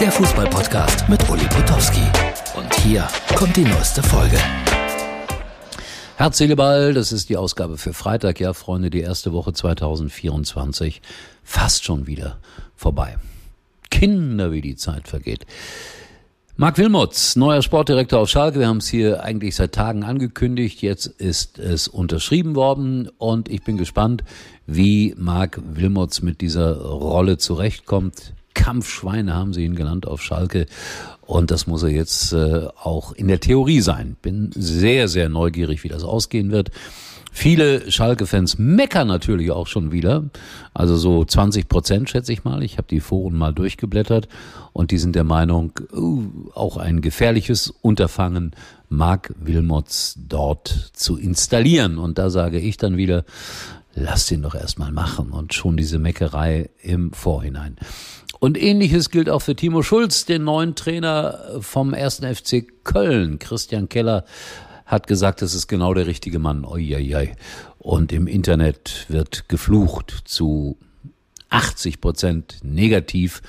der Fußballpodcast mit Uli Potowski. Und hier kommt die neueste Folge. Herz, Ball, das ist die Ausgabe für Freitag. Ja, Freunde, die erste Woche 2024 fast schon wieder vorbei. Kinder, wie die Zeit vergeht. Marc Wilmots, neuer Sportdirektor auf Schalke. Wir haben es hier eigentlich seit Tagen angekündigt. Jetzt ist es unterschrieben worden und ich bin gespannt, wie Marc Wilmots mit dieser Rolle zurechtkommt. Kampfschweine haben sie ihn genannt auf Schalke. Und das muss er jetzt äh, auch in der Theorie sein. Bin sehr, sehr neugierig, wie das ausgehen wird. Viele Schalke-Fans meckern natürlich auch schon wieder. Also so 20 Prozent schätze ich mal. Ich habe die Foren mal durchgeblättert und die sind der Meinung, uh, auch ein gefährliches Unterfangen, Mark Wilmots dort zu installieren. Und da sage ich dann wieder, lasst ihn doch erstmal machen und schon diese Meckerei im Vorhinein. Und ähnliches gilt auch für Timo Schulz, den neuen Trainer vom ersten FC Köln. Christian Keller hat gesagt, das ist genau der richtige Mann. Oieiei. Und im Internet wird geflucht zu 80 Prozent negativ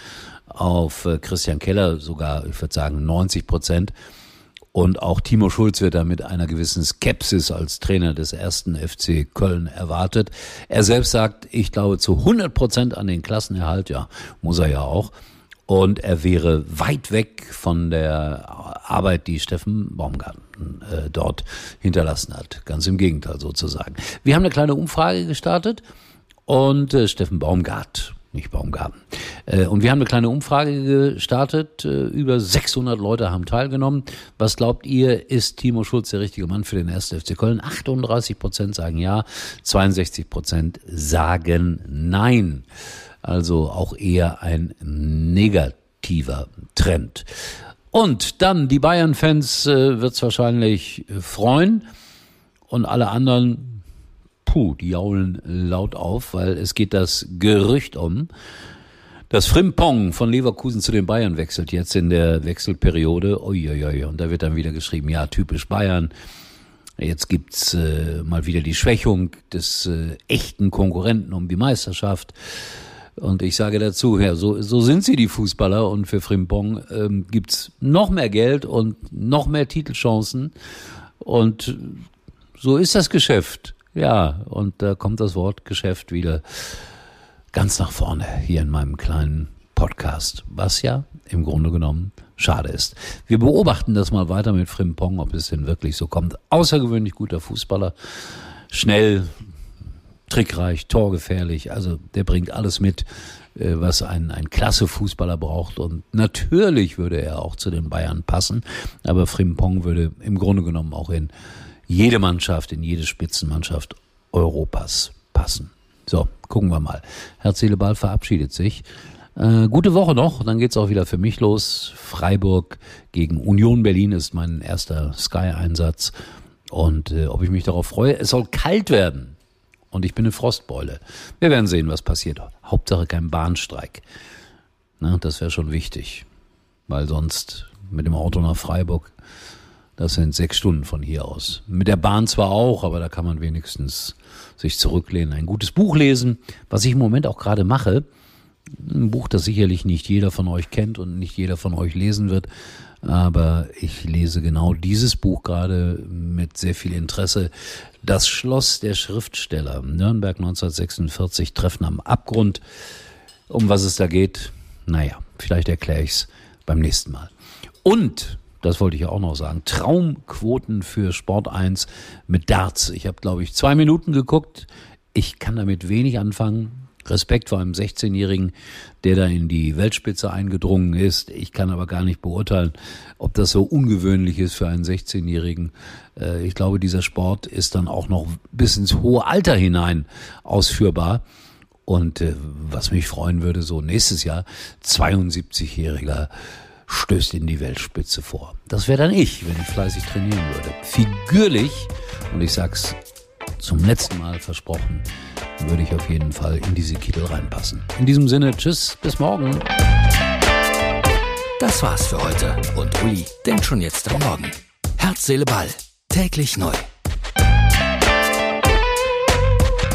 auf äh, Christian Keller, sogar, ich würde sagen, 90 Prozent. Und auch Timo Schulz wird da mit einer gewissen Skepsis als Trainer des ersten FC Köln erwartet. Er selbst sagt, ich glaube zu 100 Prozent an den Klassenerhalt, ja, muss er ja auch. Und er wäre weit weg von der Arbeit, die Steffen Baumgarten äh, dort hinterlassen hat. Ganz im Gegenteil sozusagen. Wir haben eine kleine Umfrage gestartet und äh, Steffen Baumgart, nicht Baumgarten. Äh, und wir haben eine kleine Umfrage gestartet. Äh, über 600 Leute haben teilgenommen. Was glaubt ihr, ist Timo Schulz der richtige Mann für den 1. FC Köln? 38 Prozent sagen ja, 62 Prozent sagen nein. Also auch eher ein negativer Trend. Und dann die Bayern-Fans äh, wird es wahrscheinlich freuen und alle anderen, puh, die jaulen laut auf, weil es geht das Gerücht um, dass Frimpong von Leverkusen zu den Bayern wechselt, jetzt in der Wechselperiode. Uiuiui, und da wird dann wieder geschrieben, ja, typisch Bayern. Jetzt gibt's äh, mal wieder die Schwächung des äh, echten Konkurrenten um die Meisterschaft. Und ich sage dazu, ja, so, so sind sie die Fußballer und für Frimpong ähm, gibt's noch mehr Geld und noch mehr Titelchancen und so ist das Geschäft. Ja, und da kommt das Wort Geschäft wieder ganz nach vorne hier in meinem kleinen Podcast, was ja im Grunde genommen schade ist. Wir beobachten das mal weiter mit Frimpong, ob es denn wirklich so kommt. Außergewöhnlich guter Fußballer, schnell, trickreich, torgefährlich. Also der bringt alles mit, äh, was ein, ein klasse Fußballer braucht. Und natürlich würde er auch zu den Bayern passen. Aber Frimpong würde im Grunde genommen auch in jede Mannschaft, in jede Spitzenmannschaft Europas passen. So, gucken wir mal. Herz, Seele, Ball verabschiedet sich. Äh, gute Woche noch, dann geht's auch wieder für mich los. Freiburg gegen Union Berlin ist mein erster Sky-Einsatz. Und äh, ob ich mich darauf freue, es soll kalt werden und ich bin eine Frostbeule. Wir werden sehen, was passiert. Hauptsache kein Bahnstreik. Na, das wäre schon wichtig, weil sonst mit dem Auto nach Freiburg, das sind sechs Stunden von hier aus. Mit der Bahn zwar auch, aber da kann man wenigstens sich zurücklehnen, ein gutes Buch lesen, was ich im Moment auch gerade mache. Ein Buch, das sicherlich nicht jeder von euch kennt und nicht jeder von euch lesen wird. Aber ich lese genau dieses Buch gerade mit sehr viel Interesse. Das Schloss der Schriftsteller, Nürnberg 1946, Treffen am Abgrund. Um was es da geht, naja, vielleicht erkläre ich es beim nächsten Mal. Und, das wollte ich ja auch noch sagen, Traumquoten für Sport 1 mit Darts. Ich habe, glaube ich, zwei Minuten geguckt. Ich kann damit wenig anfangen. Respekt vor einem 16-Jährigen, der da in die Weltspitze eingedrungen ist. Ich kann aber gar nicht beurteilen, ob das so ungewöhnlich ist für einen 16-Jährigen. Äh, ich glaube, dieser Sport ist dann auch noch bis ins hohe Alter hinein ausführbar. Und äh, was mich freuen würde, so nächstes Jahr 72-Jähriger stößt in die Weltspitze vor. Das wäre dann ich, wenn ich fleißig trainieren würde. Figürlich, und ich sag's zum letzten Mal versprochen, würde ich auf jeden Fall in diese Kittel reinpassen. In diesem Sinne, tschüss, bis morgen. Das war's für heute und Uli denkt schon jetzt am Morgen. Herz, Seele, Ball. Täglich neu.